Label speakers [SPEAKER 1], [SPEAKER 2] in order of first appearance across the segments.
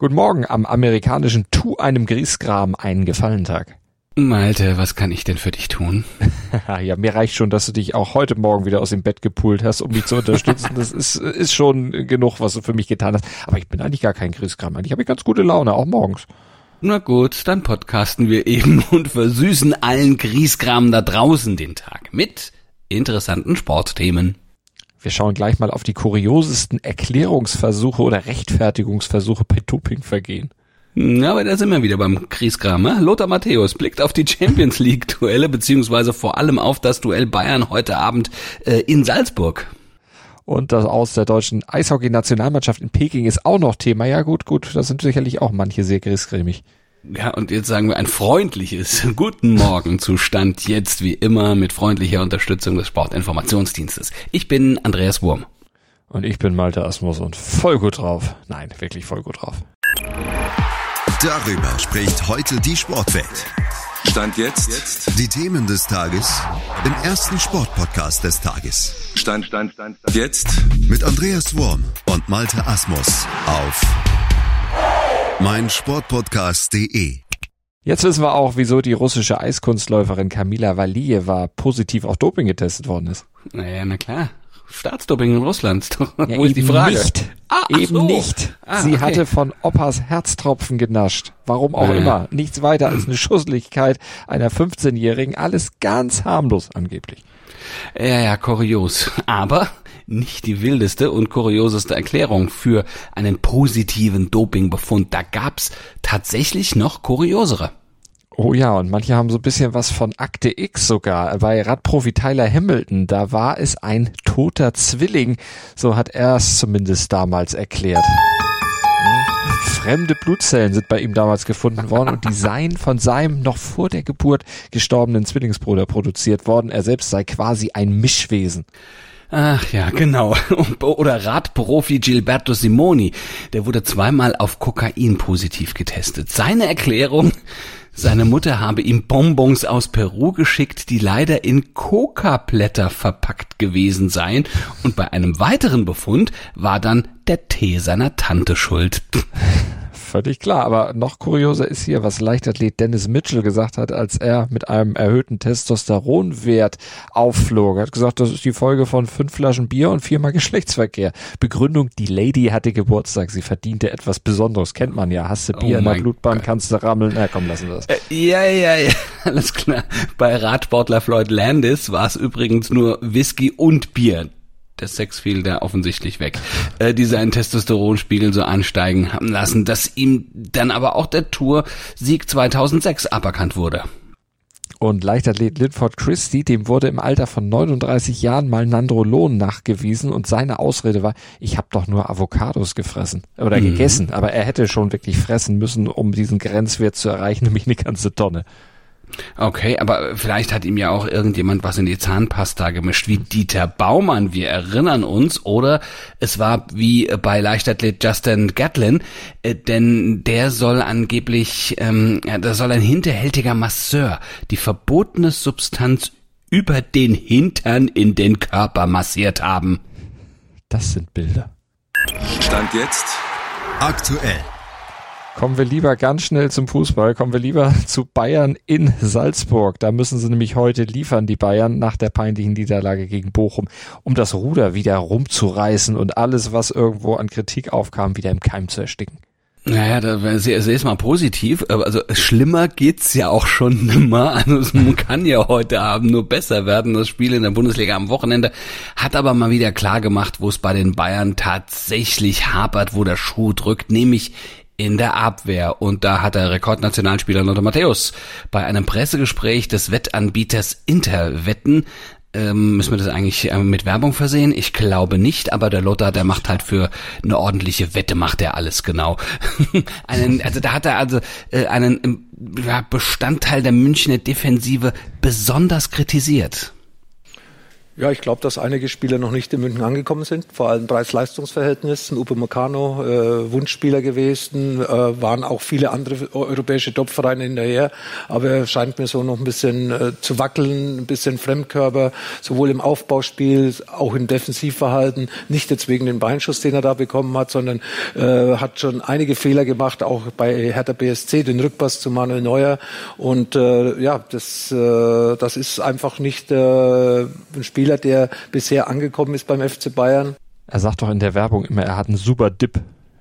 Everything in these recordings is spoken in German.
[SPEAKER 1] Guten Morgen am amerikanischen Tu einem Griesgram einen Gefallentag.
[SPEAKER 2] Malte, was kann ich denn für dich tun?
[SPEAKER 1] ja, mir reicht schon, dass du dich auch heute Morgen wieder aus dem Bett gepult hast, um mich zu unterstützen. Das ist, ist schon genug, was du für mich getan hast. Aber ich bin eigentlich gar kein Griesgram. Eigentlich habe ich ganz gute Laune, auch morgens.
[SPEAKER 2] Na gut, dann podcasten wir eben und versüßen allen Griesgram da draußen den Tag mit interessanten Sportthemen.
[SPEAKER 1] Wir schauen gleich mal auf die kuriosesten Erklärungsversuche oder Rechtfertigungsversuche bei Dopingvergehen.
[SPEAKER 2] Ja, aber da sind wir wieder beim Kriegskram. Ne? Lothar Matthäus blickt auf die Champions League Duelle, beziehungsweise vor allem auf das Duell Bayern heute Abend äh, in Salzburg.
[SPEAKER 1] Und das Aus der deutschen Eishockey-Nationalmannschaft in Peking ist auch noch Thema. Ja gut, gut, da sind sicherlich auch manche sehr griesgrämig.
[SPEAKER 2] Ja, und jetzt sagen wir ein freundliches Guten Morgen Zustand jetzt wie immer mit freundlicher Unterstützung des Sportinformationsdienstes. Ich bin Andreas Wurm.
[SPEAKER 1] Und ich bin Malte Asmus und voll gut drauf. Nein, wirklich voll gut drauf.
[SPEAKER 3] Darüber spricht heute die Sportwelt. Stand jetzt. jetzt. Die Themen des Tages im ersten Sportpodcast des Tages. Stand, Stand, Stand, Stand. Jetzt. Mit Andreas Wurm und Malte Asmus auf mein Sportpodcast.de.
[SPEAKER 1] Jetzt wissen wir auch, wieso die russische Eiskunstläuferin Kamila Valieva positiv auf Doping getestet worden ist.
[SPEAKER 2] Naja, na klar. Staatsdoping in Russland.
[SPEAKER 1] Ja, Wo ist die Frage? Nicht. Ah, eben so. nicht. Ah, Sie okay. hatte von Opas Herztropfen genascht. Warum auch ah, immer. Nichts weiter als eine Schusseligkeit einer 15-Jährigen. Alles ganz harmlos angeblich.
[SPEAKER 2] Ja, ja, kurios. Aber nicht die wildeste und kurioseste Erklärung für einen positiven Dopingbefund. Da gab's tatsächlich noch kuriosere.
[SPEAKER 1] Oh ja, und manche haben so ein bisschen was von Akte X sogar. Bei Radprofi Tyler Hamilton, da war es ein toter Zwilling. So hat er es zumindest damals erklärt. Fremde Blutzellen sind bei ihm damals gefunden worden und die seien von seinem noch vor der Geburt gestorbenen Zwillingsbruder produziert worden. Er selbst sei quasi ein Mischwesen.
[SPEAKER 2] Ach ja, genau. Oder Radprofi Gilberto Simoni, der wurde zweimal auf Kokain positiv getestet. Seine Erklärung, seine Mutter habe ihm Bonbons aus Peru geschickt, die leider in Coca-Blätter verpackt gewesen seien. Und bei einem weiteren Befund war dann der Tee seiner Tante schuld.
[SPEAKER 1] völlig klar. Aber noch kurioser ist hier, was Leichtathlet Dennis Mitchell gesagt hat, als er mit einem erhöhten Testosteronwert aufflog. Er hat gesagt, das ist die Folge von fünf Flaschen Bier und viermal Geschlechtsverkehr. Begründung, die Lady hatte Geburtstag, sie verdiente etwas Besonderes. Kennt man ja. Hast du Bier oh in der Blutbahn, Gott. kannst du rammeln. Na komm, lassen wir das. Äh,
[SPEAKER 2] ja, ja, ja, alles klar. Bei Radsportler Floyd Landis war es übrigens nur Whisky und Bier der Sex fiel da offensichtlich weg, äh, die seinen Testosteronspiegel so ansteigen haben lassen, dass ihm dann aber auch der Tour-Sieg 2006 aberkannt wurde.
[SPEAKER 1] Und Leichtathlet Linford Christie, dem wurde im Alter von 39 Jahren mal Nandrolon nachgewiesen und seine Ausrede war, ich habe doch nur Avocados gefressen oder mhm. gegessen, aber er hätte schon wirklich fressen müssen, um diesen Grenzwert zu erreichen, nämlich eine ganze Tonne.
[SPEAKER 2] Okay, aber vielleicht hat ihm ja auch irgendjemand was in die Zahnpasta gemischt, wie Dieter Baumann, wir erinnern uns, oder es war wie bei Leichtathlet Justin Gatlin, äh, denn der soll angeblich, ähm, ja, da soll ein hinterhältiger Masseur die verbotene Substanz über den Hintern in den Körper massiert haben.
[SPEAKER 1] Das sind Bilder.
[SPEAKER 3] Stand jetzt aktuell.
[SPEAKER 1] Kommen wir lieber ganz schnell zum Fußball. Kommen wir lieber zu Bayern in Salzburg. Da müssen sie nämlich heute liefern, die Bayern, nach der peinlichen Niederlage gegen Bochum, um das Ruder wieder rumzureißen und alles, was irgendwo an Kritik aufkam, wieder im Keim zu ersticken.
[SPEAKER 2] Naja, da sehr mal positiv. Also schlimmer geht's ja auch schon nimmer. Also es kann ja heute Abend nur besser werden. Das Spiel in der Bundesliga am Wochenende hat aber mal wieder klar gemacht, wo es bei den Bayern tatsächlich hapert, wo der Schuh drückt, nämlich in der Abwehr. Und da hat der Rekordnationalspieler Lothar Matthäus bei einem Pressegespräch des Wettanbieters Interwetten ähm, müssen wir das eigentlich äh, mit Werbung versehen? Ich glaube nicht, aber der Lothar, der macht halt für eine ordentliche Wette, macht er alles genau. einen, also da hat er also äh, einen ähm, ja, Bestandteil der Münchner Defensive besonders kritisiert.
[SPEAKER 4] Ja, ich glaube, dass einige Spieler noch nicht in München angekommen sind, vor allem Preis-Leistungs-Verhältnis. Upe Meccano, äh, Wunschspieler gewesen, äh, waren auch viele andere europäische Topvereine hinterher, aber er scheint mir so noch ein bisschen äh, zu wackeln, ein bisschen Fremdkörper, sowohl im Aufbauspiel, auch im Defensivverhalten, nicht jetzt wegen den Beinschuss, den er da bekommen hat, sondern äh, hat schon einige Fehler gemacht, auch bei Hertha BSC, den Rückpass zu Manuel Neuer. Und äh, ja, das, äh, das ist einfach nicht äh, ein Spiel, Spieler, der bisher angekommen ist beim FC Bayern.
[SPEAKER 1] Er sagt doch in der Werbung immer, er hat einen super Dip.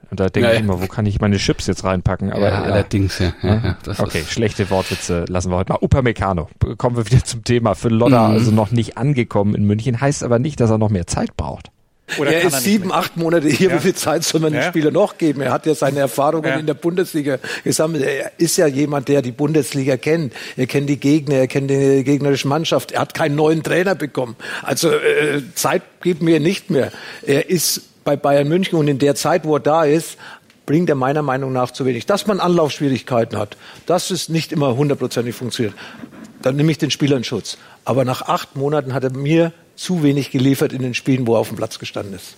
[SPEAKER 1] Und da denke ja, ich immer, wo kann ich meine Chips jetzt reinpacken? Aber
[SPEAKER 2] ja, allerdings, ja. ja,
[SPEAKER 1] ja okay, schlechte Wortwitze lassen wir heute mal. Upamecano, kommen wir wieder zum Thema. Für Lodder mhm. also noch nicht angekommen in München, heißt aber nicht, dass er noch mehr Zeit braucht.
[SPEAKER 4] Oder er ist sieben, acht Monate hier. Ja. Wie viel Zeit soll man ja. dem Spieler noch geben? Er hat ja seine Erfahrungen ja. in der Bundesliga gesammelt. Er ist ja jemand, der die Bundesliga kennt. Er kennt die Gegner, er kennt die gegnerische Mannschaft. Er hat keinen neuen Trainer bekommen. Also äh, Zeit gibt mir nicht mehr. Er ist bei Bayern München und in der Zeit, wo er da ist, bringt er meiner Meinung nach zu wenig. Dass man Anlaufschwierigkeiten hat, dass es nicht immer hundertprozentig funktioniert, dann nehme ich den Spieler in Schutz. Aber nach acht Monaten hat er mir zu wenig geliefert in den Spielen, wo er auf dem Platz gestanden ist.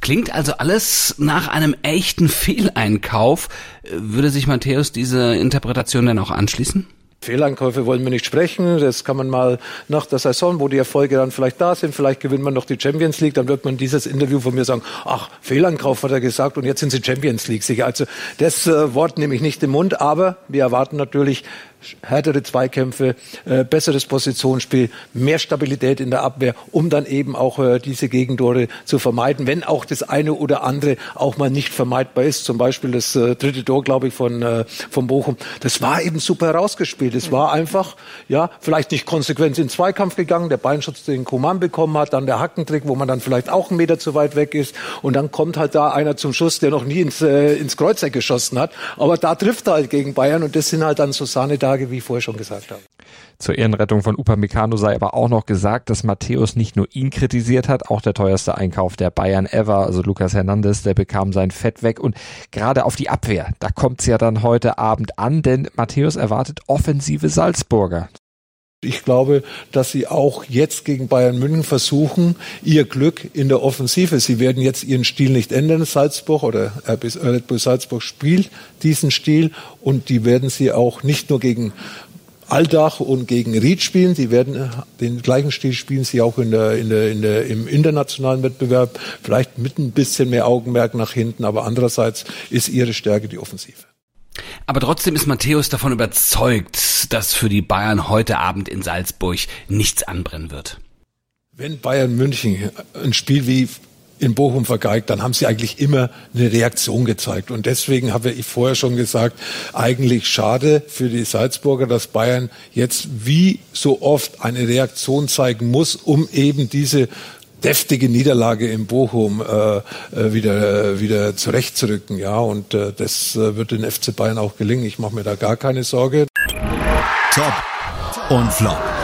[SPEAKER 2] Klingt also alles nach einem echten Fehleinkauf. Würde sich Matthäus diese Interpretation denn auch anschließen?
[SPEAKER 4] Fehleinkäufe wollen wir nicht sprechen. Das kann man mal nach der Saison, wo die Erfolge dann vielleicht da sind, vielleicht gewinnt man noch die Champions League, dann wird man dieses Interview von mir sagen, ach, Fehleinkauf hat er gesagt und jetzt sind sie Champions League sicher. Also das äh, Wort nehme ich nicht im Mund, aber wir erwarten natürlich härtere Zweikämpfe, äh, besseres Positionsspiel, mehr Stabilität in der Abwehr, um dann eben auch äh, diese Gegentore zu vermeiden, wenn auch das eine oder andere auch mal nicht vermeidbar ist. Zum Beispiel das äh, dritte Tor, glaube ich, von, äh, von Bochum. Das war eben super herausgespielt. Es war einfach, ja, vielleicht nicht konsequent in Zweikampf gegangen, der Beinschutz, den Kuman bekommen hat, dann der Hackentrick, wo man dann vielleicht auch einen Meter zu weit weg ist und dann kommt halt da einer zum Schuss, der noch nie ins, äh, ins Kreuzeck geschossen hat, aber da trifft er halt gegen Bayern und das sind halt dann so Sahnetage Frage, wie ich vorher schon gesagt habe.
[SPEAKER 1] Zur Ehrenrettung von Upamecano sei aber auch noch gesagt, dass Matthäus nicht nur ihn kritisiert hat, auch der teuerste Einkauf der Bayern ever, also Lukas Hernandez, der bekam sein Fett weg und gerade auf die Abwehr, da kommt's ja dann heute Abend an, denn Matthäus erwartet offensive Salzburger.
[SPEAKER 4] Ich glaube, dass sie auch jetzt gegen Bayern München versuchen, ihr Glück in der Offensive. Sie werden jetzt ihren Stil nicht ändern, Salzburg oder Red Bull Salzburg spielt diesen Stil und die werden sie auch nicht nur gegen Aldach und gegen Ried spielen. Sie werden äh, den gleichen Stil spielen sie auch in der, in der, in der, im internationalen Wettbewerb. Vielleicht mit ein bisschen mehr Augenmerk nach hinten, aber andererseits ist ihre Stärke die Offensive.
[SPEAKER 2] Aber trotzdem ist Matthäus davon überzeugt, dass für die Bayern heute Abend in Salzburg nichts anbrennen wird.
[SPEAKER 4] Wenn Bayern München ein Spiel wie in Bochum vergeigt, dann haben sie eigentlich immer eine Reaktion gezeigt. Und deswegen habe ich vorher schon gesagt, eigentlich schade für die Salzburger, dass Bayern jetzt wie so oft eine Reaktion zeigen muss, um eben diese deftige Niederlage in Bochum äh, äh wieder, äh, wieder zurechtzurücken. Ja, und äh, das äh, wird den FC Bayern auch gelingen. Ich mache mir da gar keine Sorge.
[SPEAKER 3] Top und Flop.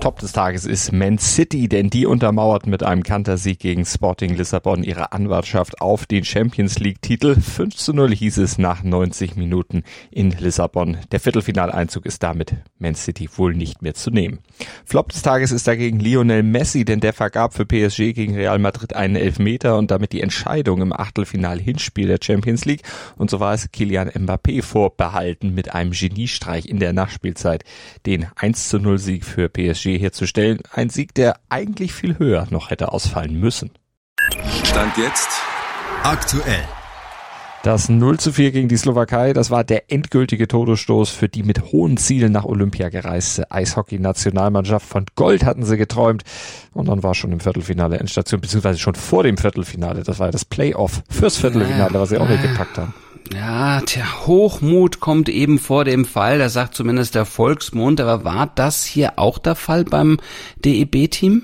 [SPEAKER 1] Top des Tages ist Man City, denn die untermauert mit einem Kantersieg gegen Sporting Lissabon ihre Anwartschaft auf den Champions League Titel. 5 zu 0 hieß es nach 90 Minuten in Lissabon. Der Viertelfinaleinzug ist damit Man City wohl nicht mehr zu nehmen. Flop des Tages ist dagegen Lionel Messi, denn der vergab für PSG gegen Real Madrid einen Elfmeter und damit die Entscheidung im Achtelfinal-Hinspiel der Champions League. Und so war es Kilian Mbappé vorbehalten mit einem Geniestreich in der Nachspielzeit den 1 zu 0 Sieg für PSG herzustellen. Ein Sieg, der eigentlich viel höher noch hätte ausfallen müssen.
[SPEAKER 3] Stand jetzt aktuell.
[SPEAKER 1] Das 0 zu 4 gegen die Slowakei, das war der endgültige Todesstoß für die mit hohen Zielen nach Olympia gereiste Eishockey-Nationalmannschaft. Von Gold hatten sie geträumt. Und dann war schon im Viertelfinale Endstation, beziehungsweise schon vor dem Viertelfinale. Das war ja das Playoff fürs Viertelfinale, was sie auch nicht gepackt haben.
[SPEAKER 2] Ja, der Hochmut kommt eben vor dem Fall, da sagt zumindest der Volksmund, aber war das hier auch der Fall beim DEB-Team?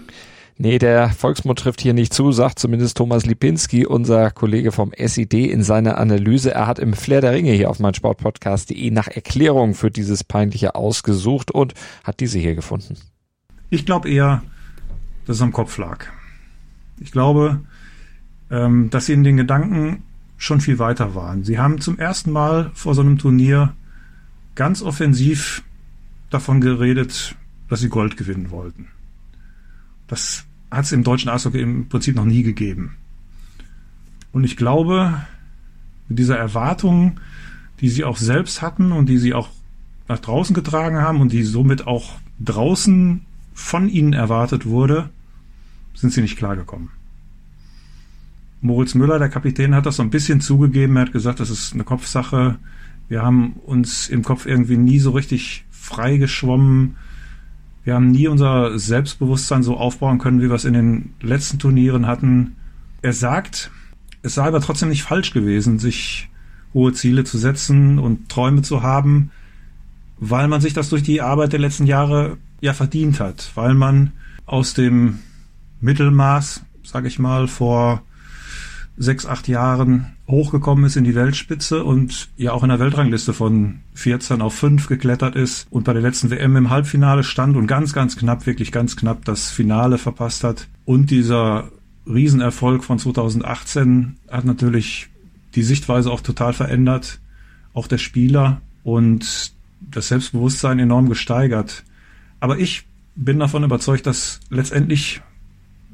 [SPEAKER 1] Nee, der Volksmund trifft hier nicht zu, sagt zumindest Thomas Lipinski, unser Kollege vom SID in seiner Analyse. Er hat im Flair der Ringe hier auf meinsportpodcast.de nach Erklärungen für dieses peinliche ausgesucht und hat diese hier gefunden.
[SPEAKER 5] Ich glaube eher, dass es am Kopf lag. Ich glaube, ähm, dass sie in den Gedanken schon viel weiter waren. Sie haben zum ersten Mal vor so einem Turnier ganz offensiv davon geredet, dass sie Gold gewinnen wollten. Das hat es im deutschen Eishockey im Prinzip noch nie gegeben. Und ich glaube, mit dieser Erwartung, die sie auch selbst hatten und die sie auch nach draußen getragen haben und die somit auch draußen von ihnen erwartet wurde, sind sie nicht klargekommen. Moritz Müller, der Kapitän, hat das so ein bisschen zugegeben. Er hat gesagt, das ist eine Kopfsache. Wir haben uns im Kopf irgendwie nie so richtig frei geschwommen. Wir haben nie unser Selbstbewusstsein so aufbauen können, wie wir es in den letzten Turnieren hatten. Er sagt, es sei aber trotzdem nicht falsch gewesen, sich hohe Ziele zu setzen und Träume zu haben, weil man sich das durch die Arbeit der letzten Jahre ja verdient hat, weil man aus dem Mittelmaß, sage ich mal, vor sechs, acht Jahren hochgekommen ist in die Weltspitze und ja auch in der Weltrangliste von 14 auf 5 geklettert ist und bei der letzten WM im Halbfinale stand und ganz, ganz knapp, wirklich ganz knapp das Finale verpasst hat. Und dieser Riesenerfolg von 2018 hat natürlich die Sichtweise auch total verändert, auch der Spieler und das Selbstbewusstsein enorm gesteigert. Aber ich bin davon überzeugt, dass letztendlich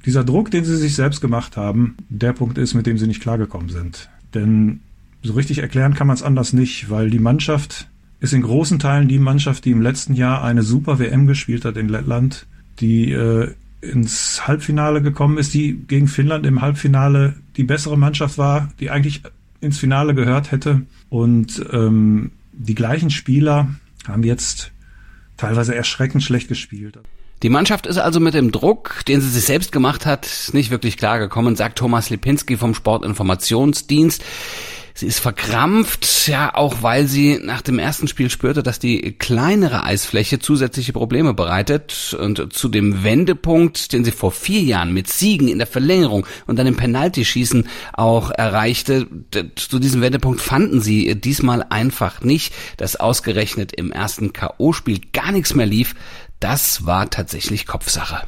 [SPEAKER 5] dieser Druck, den sie sich selbst gemacht haben, der Punkt ist, mit dem sie nicht klargekommen sind. Denn so richtig erklären kann man es anders nicht, weil die Mannschaft ist in großen Teilen die Mannschaft, die im letzten Jahr eine super WM gespielt hat in Lettland, die äh, ins Halbfinale gekommen ist, die gegen Finnland im Halbfinale die bessere Mannschaft war, die eigentlich ins Finale gehört hätte. Und ähm, die gleichen Spieler haben jetzt teilweise erschreckend schlecht gespielt.
[SPEAKER 2] Die Mannschaft ist also mit dem Druck, den sie sich selbst gemacht hat, nicht wirklich klargekommen, sagt Thomas Lipinski vom Sportinformationsdienst. Sie ist verkrampft, ja, auch weil sie nach dem ersten Spiel spürte, dass die kleinere Eisfläche zusätzliche Probleme bereitet und zu dem Wendepunkt, den sie vor vier Jahren mit Siegen in der Verlängerung und dann im Penaltyschießen auch erreichte, zu diesem Wendepunkt fanden sie diesmal einfach nicht, dass ausgerechnet im ersten K.O.-Spiel gar nichts mehr lief, das war tatsächlich Kopfsache.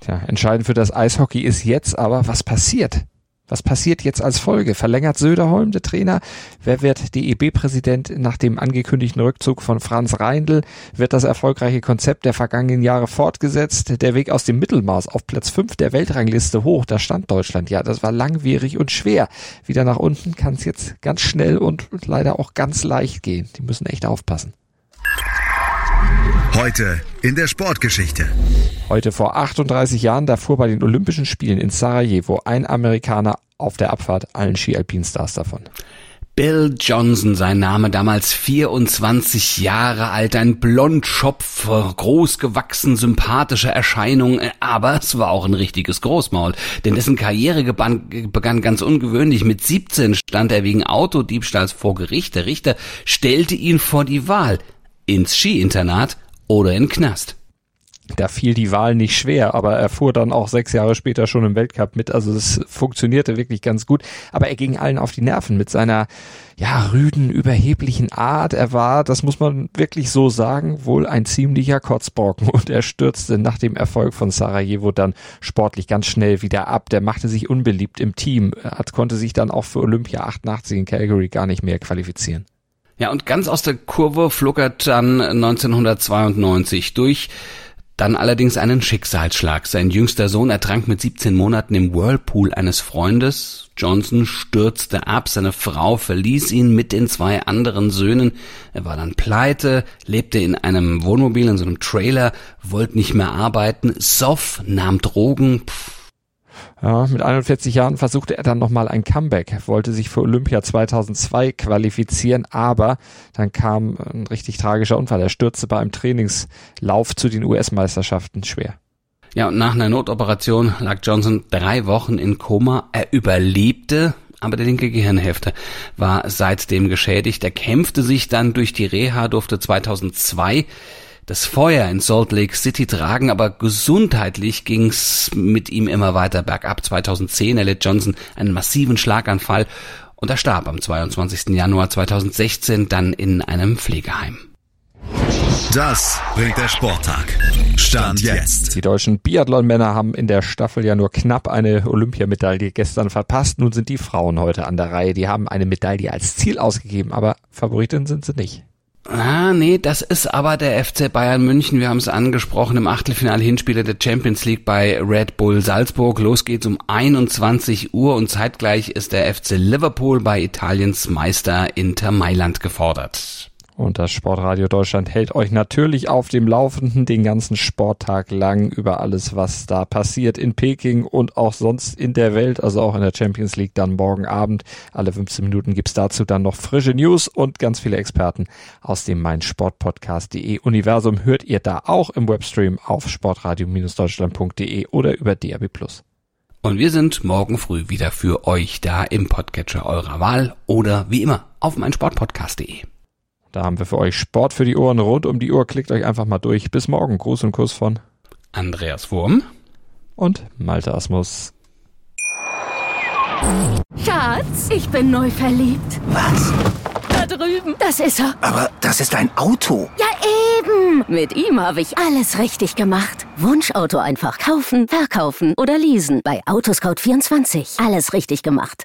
[SPEAKER 1] Tja, entscheidend für das Eishockey ist jetzt aber, was passiert? Was passiert jetzt als Folge? Verlängert Söderholm, der Trainer? Wer wird DEB-Präsident nach dem angekündigten Rückzug von Franz Reindl? Wird das erfolgreiche Konzept der vergangenen Jahre fortgesetzt? Der Weg aus dem Mittelmaß auf Platz 5 der Weltrangliste hoch, da stand Deutschland. Ja, das war langwierig und schwer. Wieder nach unten kann es jetzt ganz schnell und leider auch ganz leicht gehen. Die müssen echt aufpassen.
[SPEAKER 3] Heute in der Sportgeschichte.
[SPEAKER 1] Heute vor 38 Jahren, da fuhr bei den Olympischen Spielen in Sarajevo ein Amerikaner auf der Abfahrt allen Ski-Alpin-Stars davon.
[SPEAKER 2] Bill Johnson, sein Name, damals 24 Jahre alt, ein Blondschopf, groß gewachsen, sympathische Erscheinung, aber es war auch ein richtiges Großmaul, denn dessen Karriere begann ganz ungewöhnlich. Mit 17 stand er wegen Autodiebstahls vor Gericht. Der Richter stellte ihn vor die Wahl ins Skiinternat oder in Knast.
[SPEAKER 1] Da fiel die Wahl nicht schwer, aber er fuhr dann auch sechs Jahre später schon im Weltcup mit. Also es funktionierte wirklich ganz gut. Aber er ging allen auf die Nerven mit seiner ja rüden, überheblichen Art. Er war, das muss man wirklich so sagen, wohl ein ziemlicher Kotzbrocken und er stürzte nach dem Erfolg von Sarajevo dann sportlich ganz schnell wieder ab. Der machte sich unbeliebt im Team, er konnte sich dann auch für Olympia 88 in Calgary gar nicht mehr qualifizieren.
[SPEAKER 2] Ja, und ganz aus der Kurve flog er dann 1992 durch dann allerdings einen Schicksalsschlag. Sein jüngster Sohn ertrank mit 17 Monaten im Whirlpool eines Freundes. Johnson stürzte ab, seine Frau verließ ihn mit den zwei anderen Söhnen. Er war dann pleite, lebte in einem Wohnmobil, in so einem Trailer, wollte nicht mehr arbeiten, soff, nahm Drogen, pff,
[SPEAKER 1] ja, mit 41 Jahren versuchte er dann nochmal ein Comeback, wollte sich für Olympia 2002 qualifizieren, aber dann kam ein richtig tragischer Unfall. Er stürzte bei einem Trainingslauf zu den US-Meisterschaften schwer.
[SPEAKER 2] Ja, und nach einer Notoperation lag Johnson drei Wochen in Koma. Er überlebte, aber der linke Gehirnhälfte war seitdem geschädigt. Er kämpfte sich dann durch die Reha, durfte 2002 das Feuer in Salt Lake City tragen, aber gesundheitlich ging's mit ihm immer weiter bergab. 2010 erlitt Johnson einen massiven Schlaganfall und er starb am 22. Januar 2016 dann in einem Pflegeheim.
[SPEAKER 3] Das bringt der Sporttag. Stand jetzt.
[SPEAKER 1] Die deutschen Biathlon-Männer haben in der Staffel ja nur knapp eine Olympiamedaille gestern verpasst. Nun sind die Frauen heute an der Reihe. Die haben eine Medaille als Ziel ausgegeben, aber Favoritin sind sie nicht.
[SPEAKER 2] Ah, nee, das ist aber der FC Bayern München. Wir haben es angesprochen im Achtelfinale Hinspiele der Champions League bei Red Bull Salzburg. Los geht's um 21 Uhr und zeitgleich ist der FC Liverpool bei Italiens Meister Inter Mailand gefordert.
[SPEAKER 1] Und das Sportradio Deutschland hält euch natürlich auf dem Laufenden den ganzen Sporttag lang über alles, was da passiert in Peking und auch sonst in der Welt, also auch in der Champions League dann morgen Abend. Alle 15 Minuten gibt's dazu dann noch frische News und ganz viele Experten aus dem meinsportpodcast.de Universum hört ihr da auch im Webstream auf sportradio-deutschland.de oder über DAB+.
[SPEAKER 2] Und wir sind morgen früh wieder für euch da im Podcatcher eurer Wahl oder wie immer auf meinsportpodcast.de.
[SPEAKER 1] Da haben wir für euch Sport für die Ohren rund um die Uhr. Klickt euch einfach mal durch. Bis morgen. Gruß und Kuss von
[SPEAKER 2] Andreas Wurm
[SPEAKER 1] und Malte Asmus.
[SPEAKER 6] Schatz, ich bin neu verliebt.
[SPEAKER 7] Was?
[SPEAKER 6] Da drüben. Das ist er.
[SPEAKER 7] Aber das ist ein Auto.
[SPEAKER 6] Ja, eben. Mit ihm habe ich alles richtig gemacht. Wunschauto einfach kaufen, verkaufen oder leasen. Bei Autoscout24. Alles richtig gemacht.